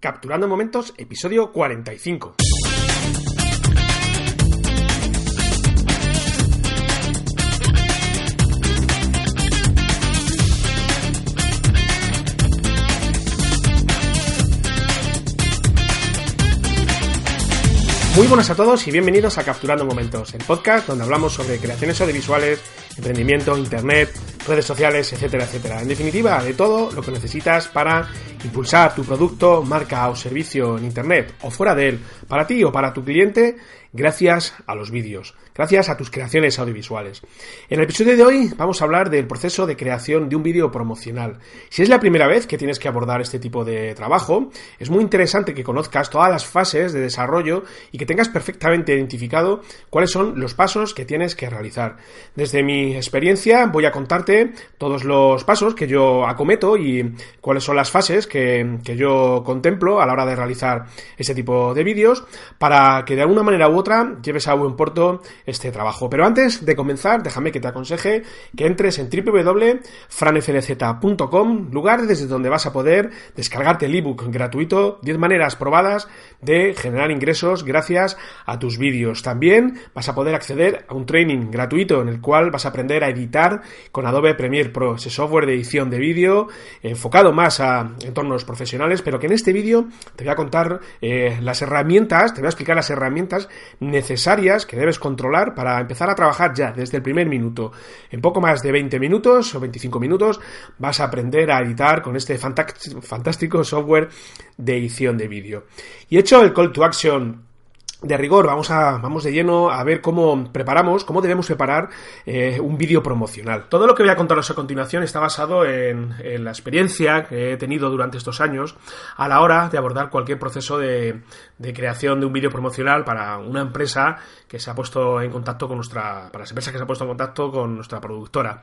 Capturando Momentos, episodio 45. Muy buenas a todos y bienvenidos a Capturando Momentos, el podcast donde hablamos sobre creaciones audiovisuales, emprendimiento, internet, redes sociales, etcétera, etcétera. En definitiva, de todo lo que necesitas para impulsar tu producto, marca o servicio en internet o fuera de él, para ti o para tu cliente, gracias a los vídeos gracias a tus creaciones audiovisuales. En el episodio de hoy vamos a hablar del proceso de creación de un vídeo promocional. Si es la primera vez que tienes que abordar este tipo de trabajo, es muy interesante que conozcas todas las fases de desarrollo y que tengas perfectamente identificado cuáles son los pasos que tienes que realizar. Desde mi experiencia voy a contarte todos los pasos que yo acometo y cuáles son las fases que, que yo contemplo a la hora de realizar este tipo de vídeos para que de alguna manera u otra lleves a buen puerto este trabajo. Pero antes de comenzar, déjame que te aconseje que entres en www.franfnz.com, lugar desde donde vas a poder descargarte el ebook gratuito, 10 maneras probadas de generar ingresos gracias a tus vídeos. También vas a poder acceder a un training gratuito en el cual vas a aprender a editar con Adobe Premiere Pro, ese software de edición de vídeo enfocado más a entornos profesionales, pero que en este vídeo te voy a contar eh, las herramientas, te voy a explicar las herramientas necesarias que debes controlar para empezar a trabajar ya desde el primer minuto. En poco más de 20 minutos o 25 minutos vas a aprender a editar con este fantástico software de edición de vídeo. Y hecho el call to action de rigor, vamos a vamos de lleno a ver cómo preparamos, cómo debemos preparar eh, un vídeo promocional. Todo lo que voy a contaros a continuación está basado en, la experiencia que he tenido durante estos años a la hora de abordar cualquier proceso de, creación de un vídeo promocional para una empresa que se ha puesto en contacto con nuestra, para las empresas que se ha puesto en contacto con nuestra productora.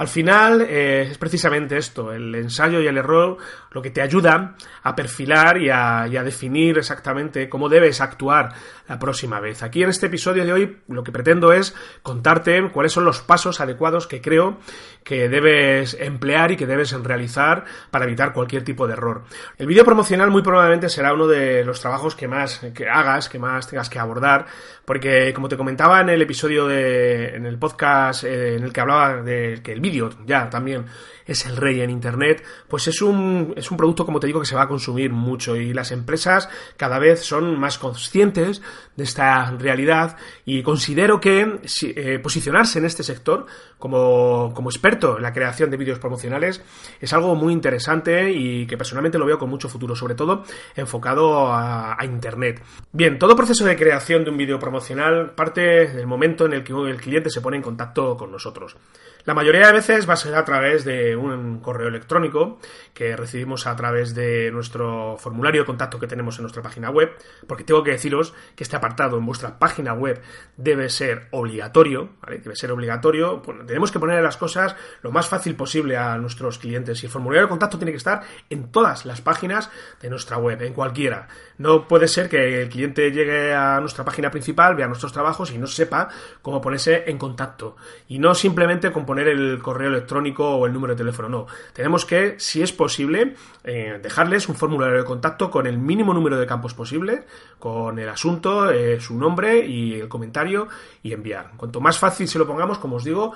Al final eh, es precisamente esto, el ensayo y el error, lo que te ayuda a perfilar y a, definir exactamente cómo debes actuar la próxima vez. Aquí en este episodio de hoy lo que pretendo es contarte cuáles son los pasos adecuados que creo que debes emplear y que debes realizar para evitar cualquier tipo de error. El vídeo promocional muy probablemente será uno de los trabajos que más que hagas, que más tengas que abordar, porque como te comentaba en el episodio de, en el podcast eh, en el que hablaba de que el vídeo ya también es el rey en Internet, pues es un, es un producto, como te digo, que se va a consumir mucho y las empresas cada vez son más conscientes de esta realidad y considero que eh, posicionarse en este sector como, como experto en la creación de vídeos promocionales es algo muy interesante y que personalmente lo veo con mucho futuro, sobre todo enfocado a, a Internet. Bien, todo proceso de creación de un vídeo promocional parte del momento en el que el cliente se pone en contacto con nosotros. La mayoría de veces va a ser a través de un correo electrónico que recibimos a través de nuestro formulario de contacto que tenemos en nuestra página web, porque tengo que deciros que este apartado en vuestra página web debe ser obligatorio, ¿vale? Debe ser obligatorio. tenemos que poner las cosas lo más fácil posible a nuestros clientes y el formulario de contacto tiene que estar en todas las páginas de nuestra web, en cualquiera. No puede ser que el cliente llegue a nuestra página principal, vea nuestros trabajos y no sepa cómo ponerse en contacto. Y no simplemente con poner el correo electrónico o el número de teléfono, no. Tenemos que, si es posible, eh, dejarles un formulario de contacto con el mínimo número de campos posible, con el asunto, eh, su nombre y el comentario y enviar. Cuanto más fácil se lo pongamos, como os digo,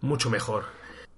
mucho mejor.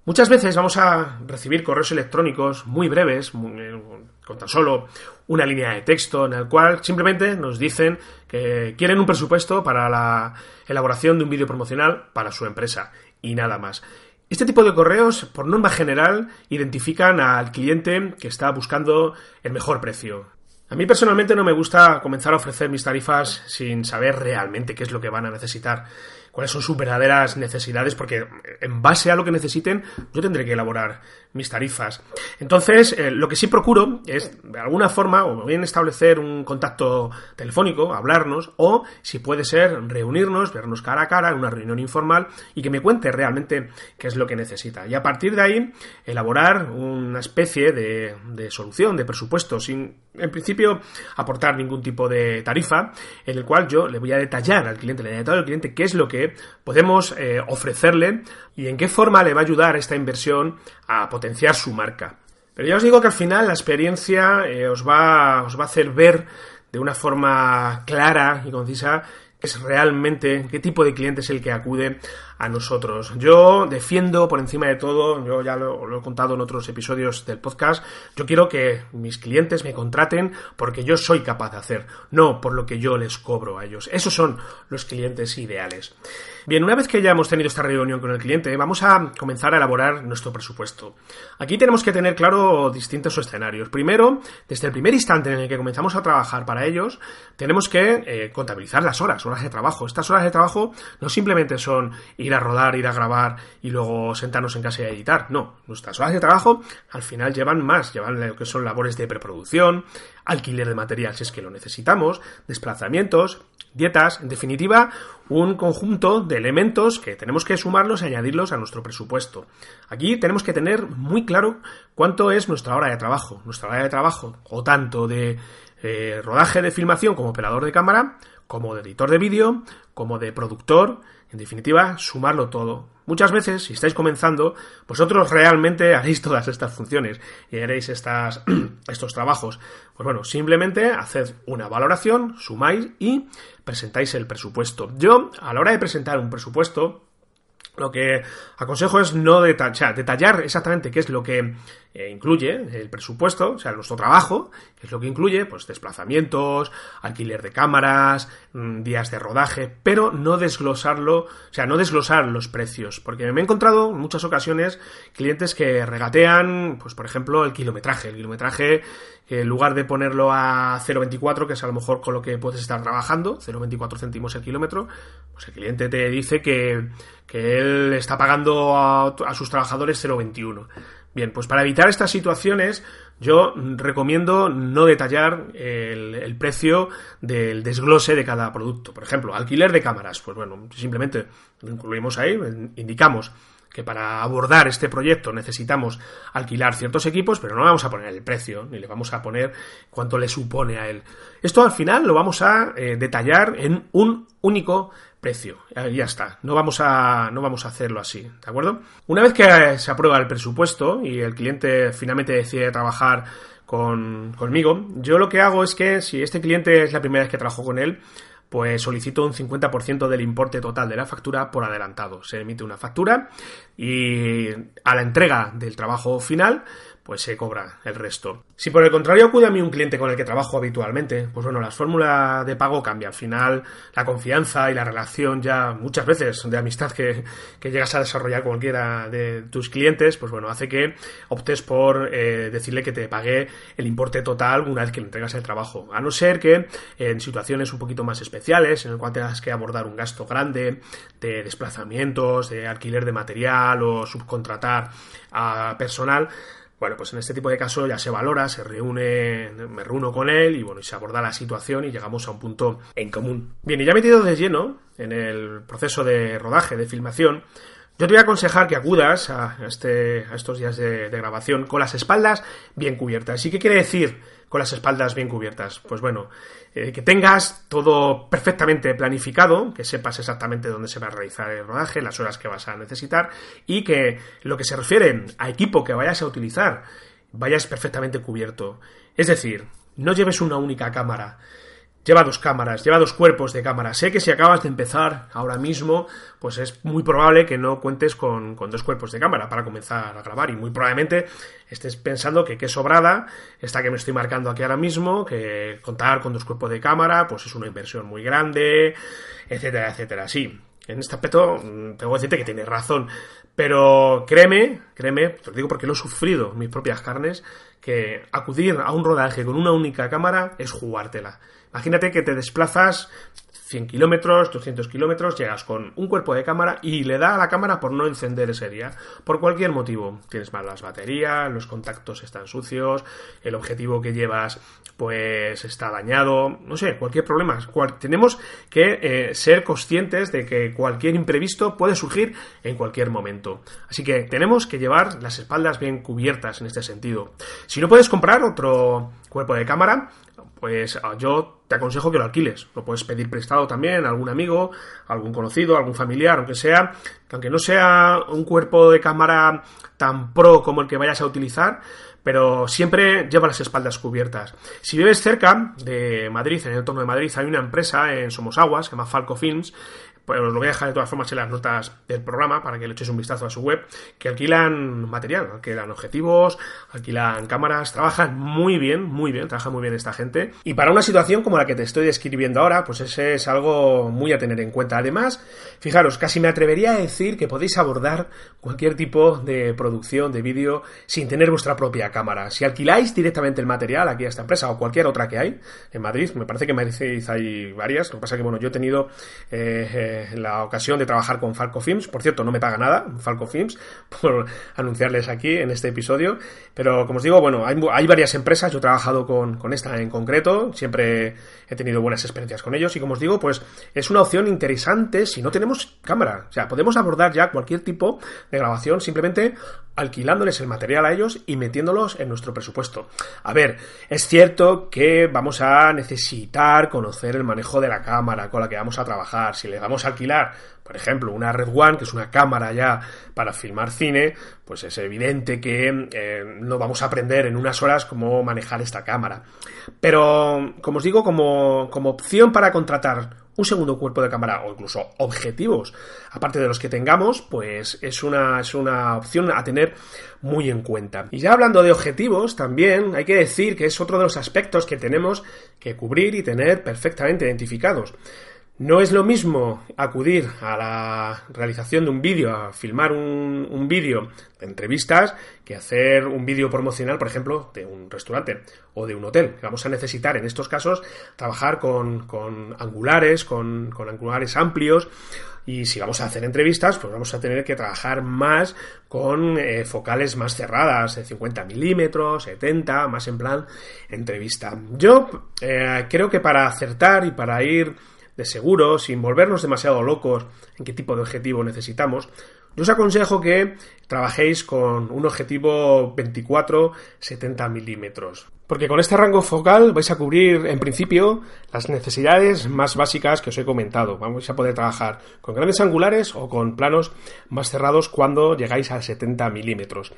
Muchas veces vamos a recibir correos electrónicos muy breves, eh, con tan solo una línea de texto, en el cual simplemente nos dicen que quieren un presupuesto para la elaboración de un vídeo promocional para su empresa y nada más. Este tipo de correos, por norma general, identifican al cliente que está buscando el mejor precio. A mí personalmente no me gusta comenzar a ofrecer mis tarifas sin saber realmente qué es lo que van a necesitar. cuáles son sus verdaderas necesidades, porque en base a lo que necesiten yo tendré que elaborar mis tarifas. Entonces, eh, lo que sí procuro es, de alguna forma, o bien establecer un contacto telefónico, hablarnos, o, si puede ser, reunirnos, vernos cara a cara en una reunión informal y que me cuente realmente qué es lo que necesita. Y a partir de ahí, elaborar una especie de, solución, de presupuesto, sin, en principio, aportar ningún tipo de tarifa, en el cual yo le voy a detallar al cliente, le voy a detallar al cliente qué es lo que podemos eh, ofrecerle y en qué forma le va a ayudar esta inversión a potenciar su marca. Pero ya os digo que al final la experiencia eh, os, va, os va a hacer ver de una forma clara y concisa es realmente qué tipo de cliente es el que acude a nosotros. Yo defiendo por encima de todo, yo ya lo, he contado en otros episodios del podcast, yo quiero que mis clientes me contraten porque yo soy capaz de hacer, no por lo que yo les cobro a ellos. Esos son los clientes ideales. Bien, una vez que ya hemos tenido esta reunión con el cliente, vamos a comenzar a elaborar nuestro presupuesto. Aquí tenemos que tener claro distintos escenarios. Primero, desde el primer instante en el que comenzamos a trabajar para ellos, tenemos que eh, contabilizar las horas, horas de trabajo. Estas horas de trabajo no simplemente son ir a rodar, ir a grabar y luego sentarnos en casa y editar. No, nuestras horas de trabajo al final llevan más, llevan lo que son labores de preproducción, alquiler de material si es que lo necesitamos, desplazamientos, dietas, en definitiva, un conjunto de elementos que tenemos que sumarlos y añadirlos a nuestro presupuesto. Aquí tenemos que tener muy claro cuánto es nuestra hora de trabajo. Nuestra hora de trabajo, o tanto de eh, rodaje de filmación como operador de cámara, como de editor de vídeo, como de productor, en definitiva, sumarlo todo. Muchas veces, si estáis comenzando, vosotros realmente haréis todas estas funciones y haréis estas, estos trabajos. Pues bueno, simplemente haced una valoración, sumáis y presentáis el presupuesto. Yo, a la hora de presentar un presupuesto, lo que aconsejo es no detallar, detallar exactamente qué es lo que eh, incluye el presupuesto, o sea, nuestro trabajo, qué es lo que incluye, pues desplazamientos, alquiler de cámaras, mm, días de rodaje, pero no desglosarlo, o sea, no desglosar los precios, porque me he encontrado en muchas ocasiones clientes que regatean, pues por ejemplo, el kilometraje, el kilometraje en lugar de ponerlo a 0,24, que es a lo mejor con lo que puedes estar trabajando, 0,24 céntimos el kilómetro, pues el cliente te dice que, que él está pagando a, sus trabajadores 0,21. Bien, pues para evitar estas situaciones, yo recomiendo no detallar el, el, precio del desglose de cada producto. Por ejemplo, alquiler de cámaras. Pues bueno, simplemente lo incluimos ahí, indicamos que para abordar este proyecto necesitamos alquilar ciertos equipos, pero no vamos a poner el precio, ni le vamos a poner cuánto le supone a él. Esto al final lo vamos a eh, detallar en un único Ya está. No vamos a, no vamos a hacerlo así, ¿de acuerdo? Una vez que se aprueba el presupuesto y el cliente finalmente decide trabajar con, conmigo, yo lo que hago es que si este cliente es la primera vez que trabajo con él, pues solicito un 50% del importe total de la factura por adelantado. Se emite una factura y a la entrega del trabajo final, pues se cobra el resto. Si por el contrario acude a mí un cliente con el que trabajo habitualmente, pues bueno, la fórmula de pago cambia. Al final, la confianza y la relación ya muchas veces de amistad que, llegas a desarrollar con cualquiera de tus clientes, pues bueno, hace que optes por eh, decirle que te pague el importe total una vez que le entregas el trabajo. A no ser que en situaciones un poquito más especiales, en el cual tengas que abordar un gasto grande de desplazamientos, de alquiler de material o subcontratar a personal, bueno, pues en este tipo de casos ya se valora, se reúne, me reúno con él y bueno, y se aborda la situación y llegamos a un punto en común. Bien, y ya metido de lleno en el proceso de rodaje, de filmación, yo te voy a aconsejar que acudas a, este, a estos días de, grabación con las espaldas bien cubiertas. ¿Y qué quiere decir con las espaldas bien cubiertas? Pues bueno, eh, que tengas todo perfectamente planificado, que sepas exactamente dónde se va a realizar el rodaje, las horas que vas a necesitar y que lo que se refiere a equipo que vayas a utilizar vayas perfectamente cubierto. Es decir, no lleves una única cámara. Lleva dos cámaras, lleva dos cuerpos de cámara. Sé que si acabas de empezar ahora mismo, pues es muy probable que no cuentes con, con, dos cuerpos de cámara para comenzar a grabar. Y muy probablemente estés pensando que qué sobrada, esta que me estoy marcando aquí ahora mismo, que contar con dos cuerpos de cámara, pues es una inversión muy grande, etcétera, etcétera. Sí, en este aspecto mm, tengo que decirte que tienes razón. Pero créeme, créeme, te lo digo porque lo he sufrido en mis propias carnes, que acudir a un rodaje con una única cámara es jugártela. Imagínate que te desplazas 100 kilómetros, 200 kilómetros, llegas con un cuerpo de cámara y le da a la cámara por no encender ese día. Por cualquier motivo. Tienes malas baterías, los contactos están sucios, el objetivo que llevas pues está dañado, no sé, cualquier problema. tenemos que eh, ser conscientes de que cualquier imprevisto puede surgir en cualquier momento. Así que tenemos que llevar las espaldas bien cubiertas en este sentido. Si no puedes comprar otro cuerpo de cámara, pues ah, yo te aconsejo que lo alquiles. Lo puedes pedir prestado también a algún amigo, algún conocido, algún familiar, aunque sea, aunque no sea un cuerpo de cámara tan pro como el que vayas a utilizar, pero siempre lleva las espaldas cubiertas. Si vives cerca de Madrid, en el entorno de Madrid, hay una empresa en Somosaguas, que se llama Falco Films, pues os lo voy a dejar de todas formas en las notas del programa para que le echéis un vistazo a su web, que alquilan material, alquilan objetivos, alquilan cámaras, trabajan muy bien, muy bien, trabaja muy bien esta gente. Y para una situación como la que te estoy describiendo ahora, pues ese es algo muy a tener en cuenta. Además, fijaros, casi me atrevería a decir que podéis abordar cualquier tipo de producción de vídeo sin tener vuestra propia cámara. Si alquiláis directamente el material aquí a esta empresa o cualquier otra que hay en Madrid, me parece que en Madrid hay varias, lo que pasa que bueno, yo he tenido eh, eh la ocasión de trabajar con Falco Films. Por cierto, no me paga nada Falco Films por anunciarles aquí en este episodio. Pero como os digo, bueno, hay, varias empresas. Yo he trabajado con, con, esta en concreto. Siempre he tenido buenas experiencias con ellos. Y como os digo, pues es una opción interesante si no tenemos cámara. O sea, podemos abordar ya cualquier tipo de grabación simplemente alquilándoles el material a ellos y metiéndolos en nuestro presupuesto. A ver, es cierto que vamos a necesitar conocer el manejo de la cámara con la que vamos a trabajar. Si le vamos a alquilar, por ejemplo, una Red One, que es una cámara ya para filmar cine, pues es evidente que eh, no vamos a aprender en unas horas cómo manejar esta cámara. Pero, como os digo, como, como opción para contratar un segundo cuerpo de cámara o incluso objetivos, aparte de los que tengamos, pues es una, es una opción a tener muy en cuenta. Y ya hablando de objetivos, también hay que decir que es otro de los aspectos que tenemos que cubrir y tener perfectamente identificados. No es lo mismo acudir a la realización de un vídeo, a filmar un, un vídeo de entrevistas, que hacer un vídeo promocional, por ejemplo, de un restaurante o de un hotel. Vamos a necesitar en estos casos trabajar con, con angulares, con, con angulares amplios, y si vamos a hacer entrevistas, pues vamos a tener que trabajar más con eh, focales más cerradas, de 50 milímetros, 70, más en plan entrevista. Yo eh, creo que para acertar y para ir de seguro, sin volvernos demasiado locos en qué tipo de objetivo necesitamos, yo os aconsejo que trabajéis con un objetivo 24-70 milímetros. Porque con este rango focal vais a cubrir, en principio, las necesidades más básicas que os he comentado. Vamos a poder trabajar con grandes angulares o con planos más cerrados cuando llegáis a 70 milímetros.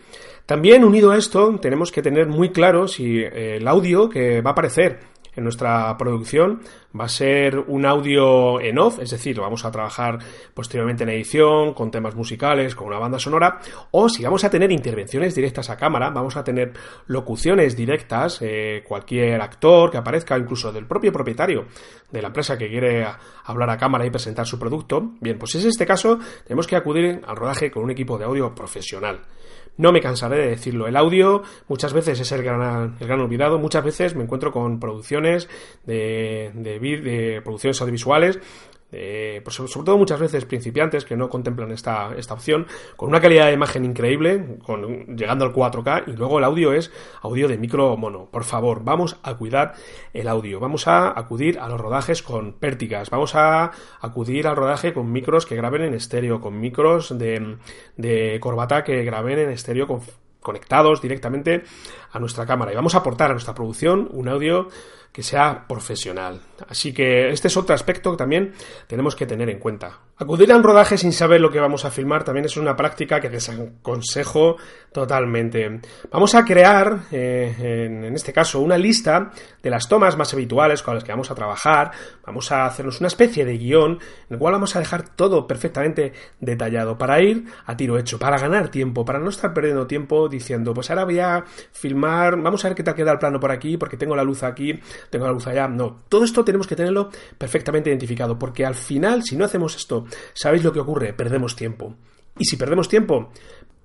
También, unido a esto, tenemos que tener muy claro si el audio que va a aparecer en nuestra producción va a ser un audio en off, es decir, vamos a trabajar posteriormente en edición, con temas musicales, con una banda sonora, o si vamos a tener intervenciones directas a cámara, vamos a tener locuciones directas, eh, cualquier actor que aparezca, incluso del propio propietario de la empresa que quiere hablar a cámara y presentar su producto, bien, pues en este caso tenemos que acudir al rodaje con un equipo de audio profesional. No me cansaré de decirlo. El audio muchas veces es el gran, el gran olvidado. Muchas veces me encuentro con producciones de, de, de producciones audiovisuales pues sobre todo muchas veces principiantes que no contemplan esta, esta opción, con una calidad de imagen increíble, con, llegando al 4K, y luego el audio es audio de micro mono. Por favor, vamos a cuidar el audio, vamos a acudir a los rodajes con pértigas, vamos a acudir al rodaje con micros que graben en estéreo, con micros de, de corbata que graben en estéreo conectados directamente a nuestra cámara y vamos a aportar a nuestra producción un audio que sea profesional. Así que este es otro aspecto que también tenemos que tener en cuenta. Acudir a un rodaje sin saber lo que vamos a filmar también es una práctica que desaconsejo totalmente. Vamos a crear, eh, en, este caso, una lista de las tomas más habituales con las que vamos a trabajar. Vamos a hacernos una especie de guion en el cual vamos a dejar todo perfectamente detallado para ir a tiro hecho, para ganar tiempo, para no estar perdiendo tiempo diciendo, pues ahora voy a filmar, vamos a ver qué tal queda el plano por aquí, porque tengo la luz aquí, tengo la luz allá. No, todo esto tenemos que tenerlo perfectamente identificado, porque al final, si no hacemos esto ¿Sabéis lo que ocurre? Perdemos tiempo. Y si perdemos tiempo,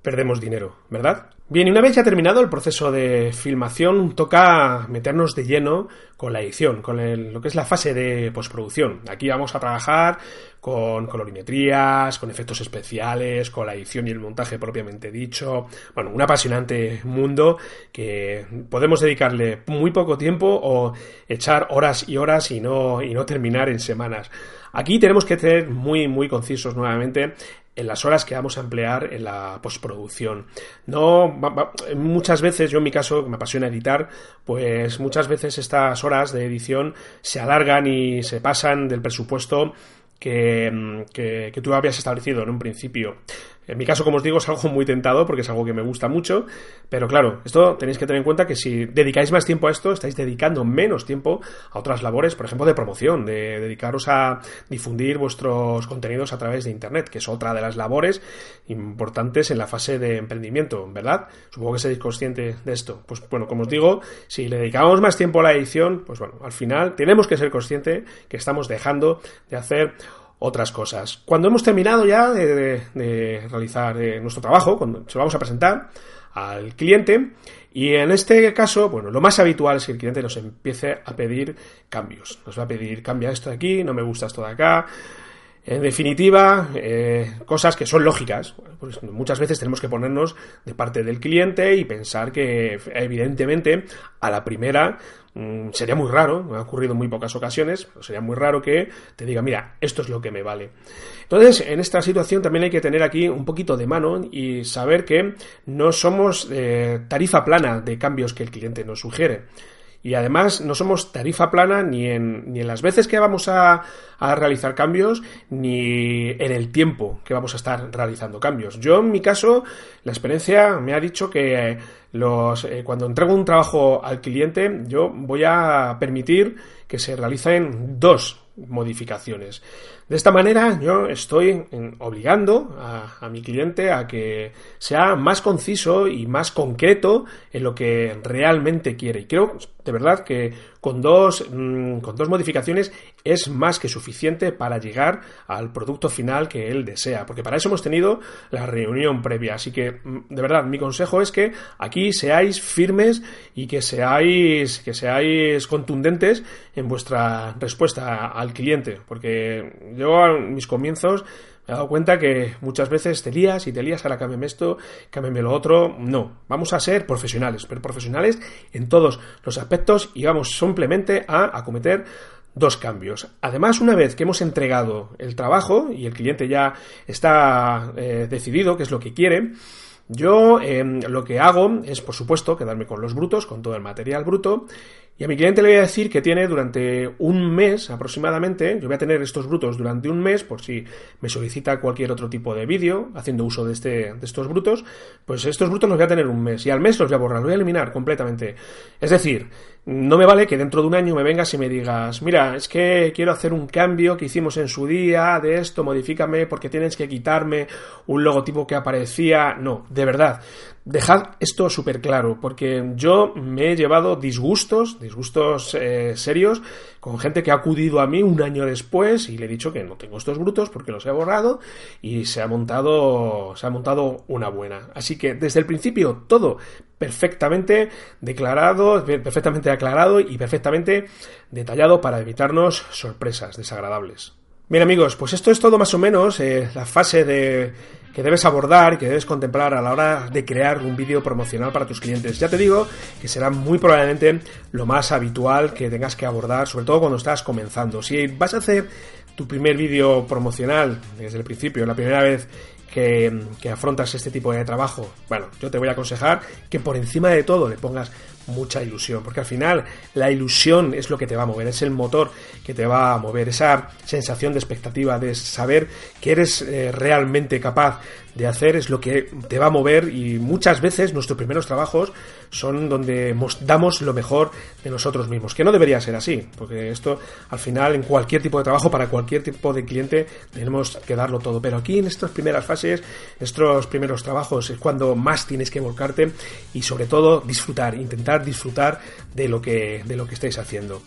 perdemos dinero, ¿verdad? Bien, y una vez ya terminado el proceso de filmación, toca meternos de lleno con la edición, con lo que es la fase de postproducción. Aquí vamos a trabajar con colorimetrías, con efectos especiales, con la edición y el montaje propiamente dicho. Bueno, un apasionante mundo que podemos dedicarle muy poco tiempo o echar horas y horas y no, y no terminar en semanas. Aquí tenemos que ser muy, muy concisos nuevamente en las horas que vamos a emplear en la postproducción. No, muchas veces, yo en mi caso, me apasiona editar, pues muchas veces estas horas de edición se alargan y se pasan del presupuesto que, que, que, tú habías establecido en un principio. En mi caso, como os digo, es algo muy tentado porque es algo que me gusta mucho, pero claro, esto tenéis que tener en cuenta que si dedicáis más tiempo a esto, estáis dedicando menos tiempo a otras labores, por ejemplo, de promoción, de dedicaros a difundir vuestros contenidos a través de Internet, que es otra de las labores importantes en la fase de emprendimiento, ¿verdad? Supongo que seréis conscientes de esto. Pues bueno, como os digo, si le dedicamos más tiempo a la edición, pues bueno, al final tenemos que ser conscientes que estamos dejando de hacer otras cosas. Cuando hemos terminado ya de, realizar eh, nuestro trabajo, cuando se vamos a presentar al cliente, y en este caso, bueno, lo más habitual es que el cliente nos empiece a pedir cambios. Nos va a pedir, cambia esto de aquí, no me gusta esto de acá, en definitiva, eh, cosas que son lógicas. Pues muchas veces tenemos que ponernos de parte del cliente y pensar que, evidentemente, a la primera mm, sería muy raro, ha ocurrido en muy pocas ocasiones, pero sería muy raro que te diga, mira, esto es lo que me vale. Entonces, en esta situación también hay que tener aquí un poquito de mano y saber que no somos eh, tarifa plana de cambios que el cliente nos sugiere. Y además no somos tarifa plana ni en, ni en las veces que vamos a, a, realizar cambios, ni en el tiempo que vamos a estar realizando cambios. Yo en mi caso, la experiencia me ha dicho que los, eh, cuando entrego un trabajo al cliente, yo voy a permitir que se realicen dos modificaciones. De esta manera yo estoy obligando a, mi cliente a que sea más conciso y más concreto en lo que realmente quiere. Y creo de verdad que con dos, mm, con dos modificaciones es más que suficiente para llegar al producto final que él desea. Porque para eso hemos tenido la reunión previa. Así que, mm, de verdad, mi consejo es que aquí seáis firmes y que seáis, que seáis contundentes en vuestra respuesta al cliente. Porque yo en mis comienzos me he dado cuenta que muchas veces te lías y te lías, ahora cámbiame esto, cámbiame lo otro. No, vamos a ser profesionales, pero profesionales en todos los aspectos y vamos simplemente a acometer dos cambios. Además, una vez que hemos entregado el trabajo y el cliente ya está eh, decidido qué es lo que quiere, yo em, lo que hago es, por supuesto, quedarme con los brutos, con todo el material bruto, y a mi cliente le voy a decir que tiene durante un mes aproximadamente, yo voy a tener estos brutos durante un mes por si me solicita cualquier otro tipo de vídeo haciendo uso de, este, de estos brutos, pues estos brutos los voy a tener un mes y al mes los voy a borrar, los voy a eliminar completamente. Es decir, no me vale que dentro de un año me vengas y me digas, mira, es que quiero hacer un cambio que hicimos en su día de esto, modifícame porque tienes que quitarme un logotipo que aparecía. No, de verdad, dejad esto súper claro, porque yo me he llevado disgustos, disgustos eh, serios, con gente que ha acudido a mí un año después y le he dicho que no tengo estos brutos porque los he borrado y se ha montado, se ha montado una buena. Así que desde el principio todo perfectamente declarado, perfectamente aclarado y perfectamente detallado para evitarnos sorpresas desagradables. Bien amigos, pues esto es todo más o menos eh, la fase de que debes abordar y que debes contemplar a la hora de crear un vídeo promocional para tus clientes. Ya te digo que será muy probablemente lo más habitual que tengas que abordar, sobre todo cuando estás comenzando. Si vas a hacer tu primer vídeo promocional desde el principio, la primera vez que, que, afrontas este tipo de trabajo, bueno, yo te voy a aconsejar que por encima de todo le pongas mucha ilusión, porque al final la ilusión es lo que te va a mover, es el motor que te va a mover, esa sensación de expectativa, de saber que eres eh, realmente capaz de hacer es lo que te va a mover y muchas veces nuestros primeros trabajos son donde damos lo mejor de nosotros mismos, que no debería ser así, porque esto al final en cualquier tipo de trabajo, para cualquier tipo de cliente, tenemos que darlo todo, pero aquí en estas primeras fases, estos primeros trabajos es cuando más tienes que volcarte y sobre todo disfrutar, intentar disfrutar de lo que, de lo que estáis haciendo.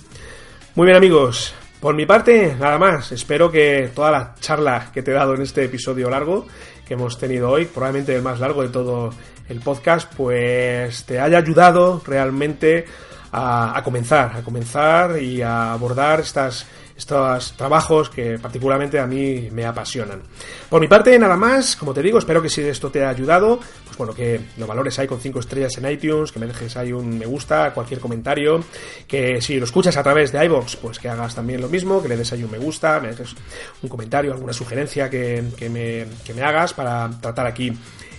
Muy bien amigos, Por mi parte, nada más. Espero que toda la charla que te he dado en este episodio largo que hemos tenido hoy, probablemente el más largo de todo el podcast, pues te haya ayudado realmente a, comenzar, a comenzar y a abordar estas estos trabajos que particularmente a mí me apasionan. Por mi parte, nada más, como te digo, espero que si esto te ha ayudado, pues bueno, que lo valores ahí con 5 estrellas en iTunes, que me dejes ahí un me gusta, cualquier comentario, que si lo escuchas a través de iVoox, pues que hagas también lo mismo, que le des ahí un me gusta, me dejes un comentario, alguna sugerencia que, que, me, que me hagas para tratar aquí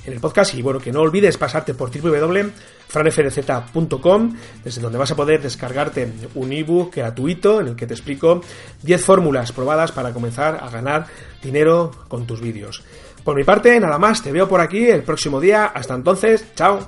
en el podcast y bueno, que no olvides pasarte por www.franfrz.com desde donde vas a poder descargarte un ebook gratuito en el que te explico 10 fórmulas probadas para comenzar a ganar dinero con tus vídeos. Por mi parte, nada más, te veo por aquí el próximo día. Hasta entonces, chao.